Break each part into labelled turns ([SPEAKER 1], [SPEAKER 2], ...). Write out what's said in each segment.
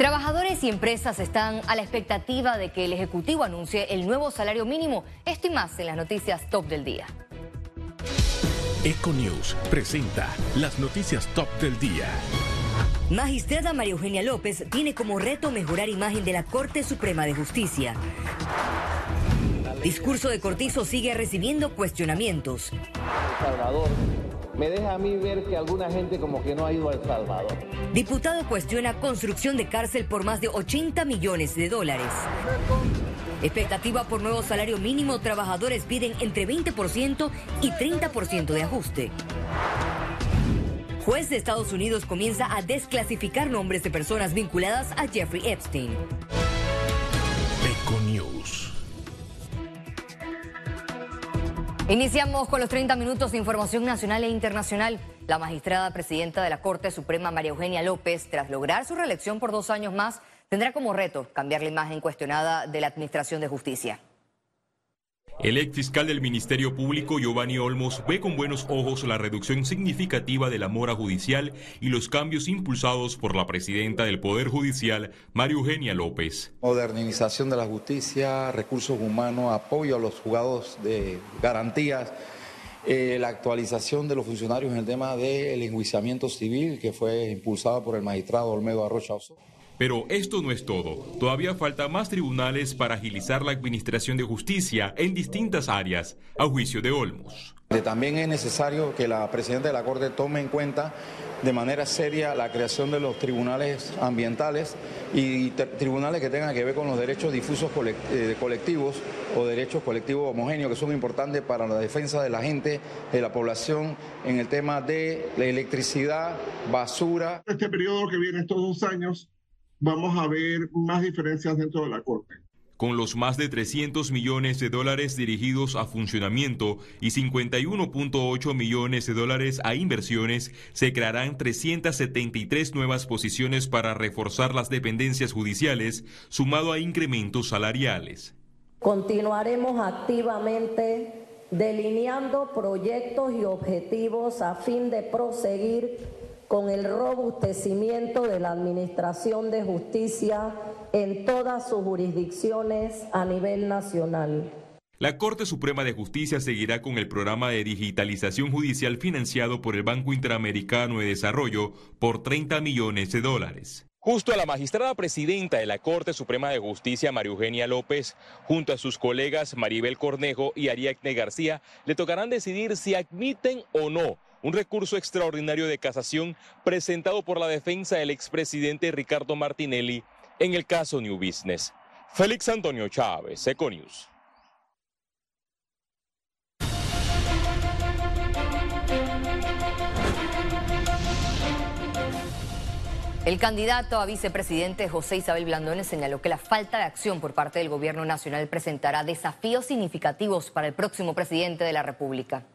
[SPEAKER 1] Trabajadores y empresas están a la expectativa de que el Ejecutivo anuncie el nuevo salario mínimo. Esto y más en las noticias top del día.
[SPEAKER 2] Econews presenta las noticias top del día.
[SPEAKER 1] Magistrada María Eugenia López tiene como reto mejorar imagen de la Corte Suprema de Justicia. Discurso de Cortizo sigue recibiendo cuestionamientos.
[SPEAKER 3] Salvador me deja a mí ver que alguna gente como que no ha ido a El Salvador.
[SPEAKER 1] Diputado cuestiona construcción de cárcel por más de 80 millones de dólares. Expectativa por nuevo salario mínimo, trabajadores piden entre 20% y 30% de ajuste. Juez de Estados Unidos comienza a desclasificar nombres de personas vinculadas a Jeffrey Epstein.
[SPEAKER 2] Econews.
[SPEAKER 1] Iniciamos con los 30 minutos de información nacional e internacional. La magistrada presidenta de la Corte Suprema, María Eugenia López, tras lograr su reelección por dos años más, tendrá como reto cambiar la imagen cuestionada de la Administración de Justicia.
[SPEAKER 4] El ex fiscal del Ministerio Público, Giovanni Olmos, ve con buenos ojos la reducción significativa de la mora judicial y los cambios impulsados por la presidenta del Poder Judicial, María Eugenia López.
[SPEAKER 5] Modernización de la justicia, recursos humanos, apoyo a los juzgados de garantías, eh, la actualización de los funcionarios en el tema del enjuiciamiento civil que fue impulsado por el magistrado Olmedo Arrocha Oso.
[SPEAKER 4] Pero esto no es todo. Todavía falta más tribunales para agilizar la administración de justicia en distintas áreas, a juicio de Olmos.
[SPEAKER 5] También es necesario que la presidenta de la Corte tome en cuenta de manera seria la creación de los tribunales ambientales y tribunales que tengan que ver con los derechos difusos eh, colectivos o derechos colectivos homogéneos que son importantes para la defensa de la gente, de la población en el tema de la electricidad, basura.
[SPEAKER 6] Este periodo que viene estos dos años vamos a ver más diferencias dentro de la Corte.
[SPEAKER 4] Con los más de 300 millones de dólares dirigidos a funcionamiento y 51.8 millones de dólares a inversiones, se crearán 373 nuevas posiciones para reforzar las dependencias judiciales, sumado a incrementos salariales.
[SPEAKER 7] Continuaremos activamente delineando proyectos y objetivos a fin de proseguir con el robustecimiento de la Administración de Justicia en todas sus jurisdicciones a nivel nacional.
[SPEAKER 4] La Corte Suprema de Justicia seguirá con el programa de digitalización judicial financiado por el Banco Interamericano de Desarrollo por 30 millones de dólares. Justo a la magistrada presidenta de la Corte Suprema de Justicia, María Eugenia López, junto a sus colegas Maribel Cornejo y Ariadne García, le tocarán decidir si admiten o no un recurso extraordinario de casación presentado por la defensa del expresidente Ricardo Martinelli en el caso New Business. Félix Antonio Chávez, Econius.
[SPEAKER 1] El candidato a vicepresidente José Isabel Blandones señaló que la falta de acción por parte del gobierno nacional presentará desafíos significativos para el próximo presidente de la República.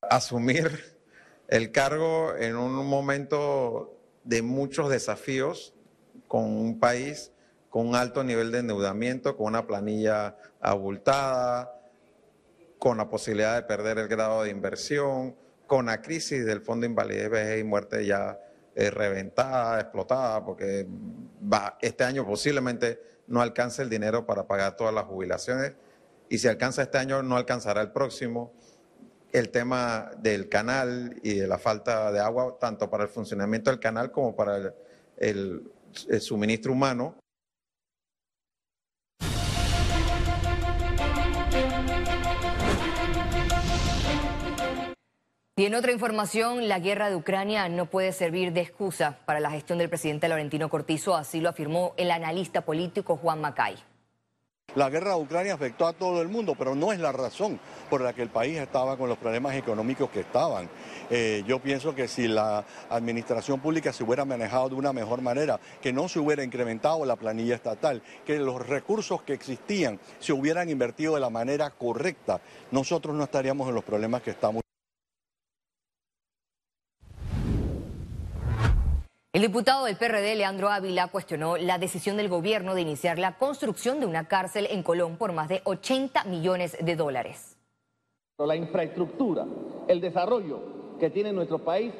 [SPEAKER 5] Asumir el cargo en un momento de muchos desafíos con un país con un alto nivel de endeudamiento, con una planilla abultada, con la posibilidad de perder el grado de inversión, con la crisis del Fondo de Invalidez, y Muerte ya eh, reventada, explotada, porque este año posiblemente no alcance el dinero para pagar todas las jubilaciones y si alcanza este año no alcanzará el próximo el tema del canal y de la falta de agua, tanto para el funcionamiento del canal como para el, suministro humano.
[SPEAKER 1] Y en otra información, la guerra de Ucrania no puede servir de excusa para la gestión del presidente Laurentino Cortizo, así lo afirmó el analista político Juan Macay.
[SPEAKER 8] La guerra de Ucrania afectó a todo el mundo, pero no es la razón por la que el país estaba con los problemas económicos que estaban. Eh, yo pienso que si la administración pública se hubiera manejado de una mejor manera, que no se hubiera incrementado la planilla estatal, que los recursos que existían se hubieran invertido de la manera correcta, nosotros no estaríamos en los problemas que estamos.
[SPEAKER 1] El diputado del PRD, Leandro Ávila, cuestionó la decisión del gobierno de iniciar la construcción de una cárcel en Colón por más de 80 millones de dólares.
[SPEAKER 3] La infraestructura, el desarrollo que tiene nuestro país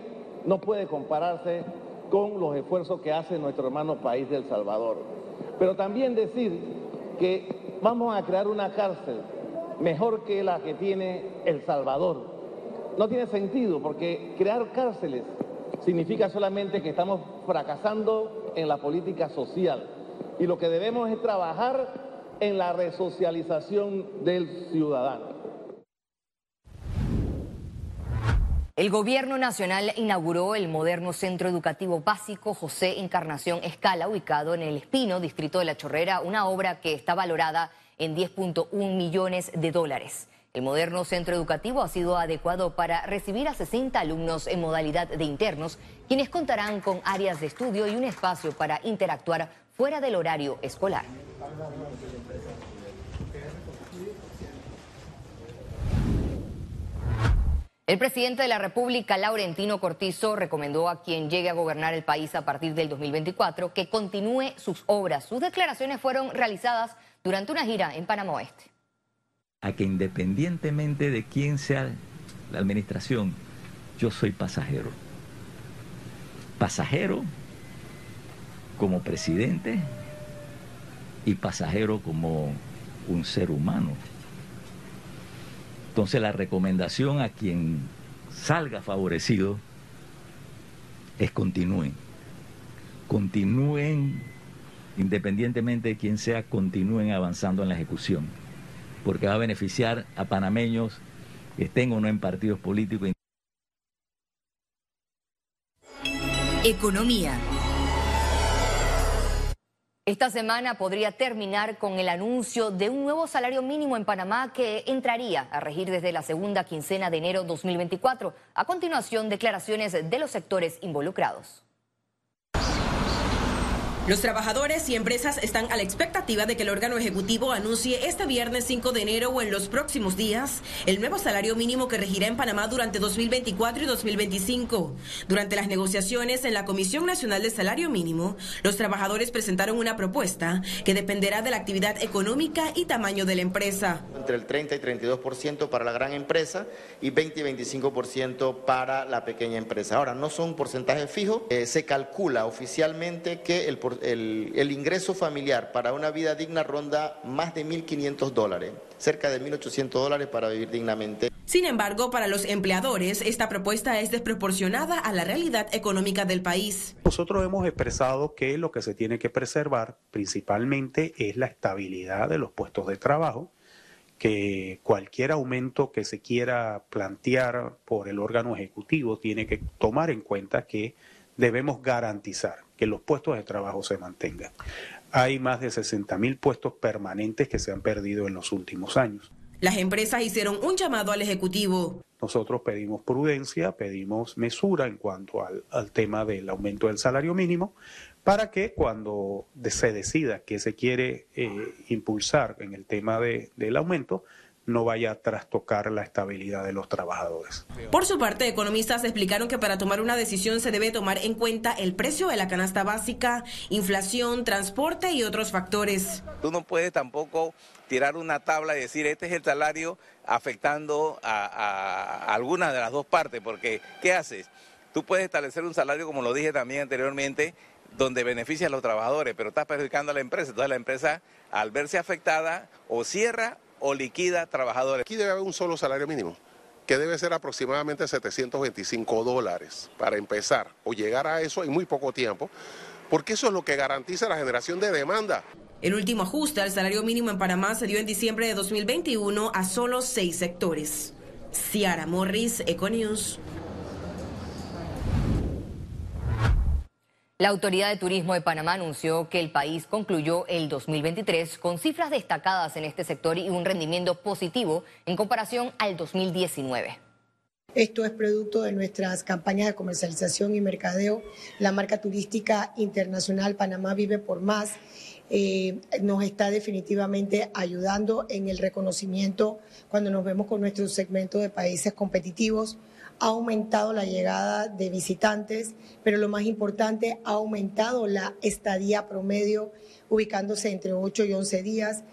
[SPEAKER 3] no puede compararse con los esfuerzos que hace nuestro hermano país del Salvador. Pero también decir que vamos a crear una cárcel mejor que la que tiene El Salvador. No tiene sentido porque crear cárceles significa solamente que estamos fracasando en la política social y lo que debemos es trabajar en la resocialización del ciudadano.
[SPEAKER 1] El Gobierno Nacional inauguró el moderno Centro Educativo Básico José Encarnación Escala, ubicado en El Espino, distrito de La Chorrera, una obra que está valorada en 10.1 millones de dólares. El moderno centro educativo ha sido adecuado para recibir a 60 alumnos en modalidad de internos, quienes contarán con áreas de estudio y un espacio para interactuar fuera del horario escolar. El presidente de la República, Laurentino Cortizo, recomendó a quien llegue a gobernar el país a partir del 2024 que continúe sus obras. Sus declaraciones fueron realizadas durante una gira en Panamá Oeste.
[SPEAKER 9] A que independientemente de quién sea la administración, yo soy pasajero. Pasajero como presidente y pasajero como un ser humano. Entonces la recomendación a quien salga favorecido es continúen. Continúen, independientemente de quién sea, continúen avanzando en la ejecución, porque va a beneficiar a panameños que estén o no en partidos políticos.
[SPEAKER 1] Economía. Esta semana podría terminar con el anuncio de un nuevo salario mínimo en Panamá que entraría a regir desde la segunda quincena de enero 2024. A continuación, declaraciones de los sectores involucrados.
[SPEAKER 10] Los trabajadores y empresas están a la expectativa de que el órgano ejecutivo anuncie este viernes 5 de enero o en los próximos días el nuevo salario mínimo que regirá en Panamá durante 2024 y 2025. Durante las negociaciones en la Comisión Nacional de Salario Mínimo, los trabajadores presentaron una propuesta que dependerá de la actividad económica y tamaño de la empresa.
[SPEAKER 11] Entre el 30 y 32% para la gran empresa y 20 y 25% para la pequeña empresa. Ahora, no son un porcentaje fijo, eh, se calcula oficialmente que el el, ingreso familiar para una vida digna ronda más de 1.500 dólares, cerca de 1.800 dólares para vivir dignamente.
[SPEAKER 10] Sin embargo, para los empleadores, esta propuesta es desproporcionada a la realidad económica del país.
[SPEAKER 12] Nosotros hemos expresado que lo que se tiene que preservar principalmente es la estabilidad de los puestos de trabajo, que cualquier aumento que se quiera plantear por el órgano ejecutivo tiene que tomar en cuenta que debemos garantizar que los puestos de trabajo se mantengan. Hay más de 60 mil puestos permanentes que se han perdido en los últimos años.
[SPEAKER 10] Las empresas hicieron un llamado al Ejecutivo.
[SPEAKER 12] Nosotros pedimos prudencia, pedimos mesura en cuanto al, tema del aumento del salario mínimo, para que cuando se decida que se quiere eh, impulsar en el tema del aumento, no vaya a trastocar la estabilidad de los trabajadores.
[SPEAKER 10] Por su parte, economistas explicaron que para tomar una decisión se debe tomar en cuenta el precio de la canasta básica, inflación, transporte y otros factores.
[SPEAKER 13] Tú no puedes tampoco tirar una tabla y decir este es el salario afectando a, alguna de las dos partes, porque ¿qué haces? Tú puedes establecer un salario, como lo dije también anteriormente, donde beneficia a los trabajadores, pero estás perjudicando a la empresa. Entonces la empresa, al verse afectada, o cierra o liquida trabajadores.
[SPEAKER 14] Aquí debe haber un solo salario mínimo, que debe ser aproximadamente 725 dólares para empezar o llegar a eso en muy poco tiempo, porque eso es lo que garantiza la generación de demanda.
[SPEAKER 10] El último ajuste al salario mínimo en Panamá se dio en diciembre de 2021 a solo seis sectores. Ciara Morris, Econews.
[SPEAKER 1] La Autoridad de Turismo de Panamá anunció que el país concluyó el 2023 con cifras destacadas en este sector y un rendimiento positivo en comparación al 2019.
[SPEAKER 15] Esto es producto de nuestras campañas de comercialización y mercadeo. La marca turística internacional Panamá Vive por Más eh, nos está definitivamente ayudando en el reconocimiento cuando nos vemos con nuestro segmento de países competitivos ha aumentado la llegada de visitantes, pero lo más importante, ha aumentado la estadía promedio, ubicándose entre 8 y 11 días.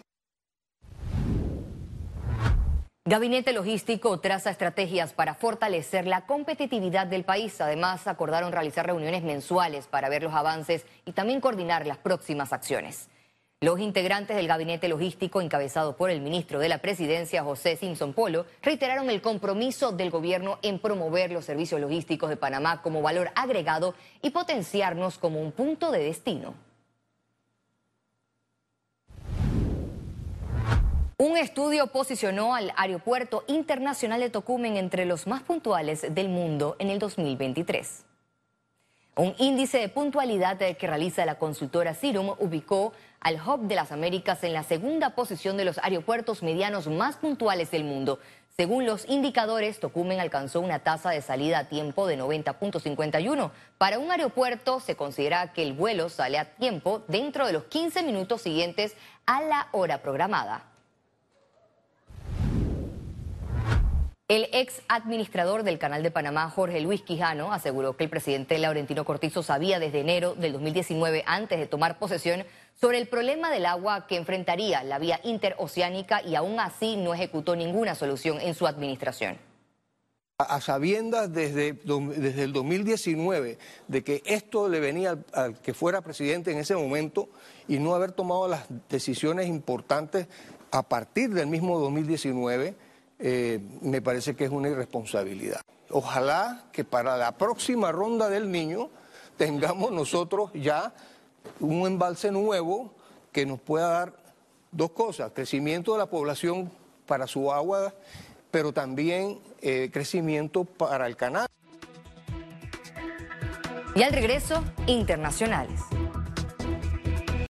[SPEAKER 1] Gabinete Logístico traza estrategias para fortalecer la competitividad del país. Además, acordaron realizar reuniones mensuales para ver los avances y también coordinar las próximas acciones. Los integrantes del Gabinete Logístico, encabezado por el ministro de la Presidencia, José Simpson Polo, reiteraron el compromiso del gobierno en promover los servicios logísticos de Panamá como valor agregado y potenciarnos como un punto de destino. Un estudio posicionó al Aeropuerto Internacional de Tocumen entre los más puntuales del mundo en el 2023. Un índice de puntualidad que realiza la consultora Cirum ubicó al Hub de las Américas en la segunda posición de los aeropuertos medianos más puntuales del mundo. Según los indicadores, Tocumen alcanzó una tasa de salida a tiempo de 90.51. Para un aeropuerto se considera que el vuelo sale a tiempo dentro de los 15 minutos siguientes a la hora programada. El ex administrador del Canal de Panamá, Jorge Luis Quijano, aseguró que el presidente Laurentino Cortizo sabía desde enero del 2019, antes de tomar posesión, sobre el problema del agua que enfrentaría la vía interoceánica y aún así no ejecutó ninguna solución en su administración.
[SPEAKER 3] A sabiendas desde, desde el 2019 de que esto le venía al, al que fuera presidente en ese momento y no haber tomado las decisiones importantes a partir del mismo 2019, eh, me parece que es una irresponsabilidad. Ojalá que para la próxima ronda del niño tengamos nosotros ya un embalse nuevo que nos pueda dar dos cosas, crecimiento de la población para su agua, pero también eh, crecimiento para el canal.
[SPEAKER 1] Y al regreso, internacionales.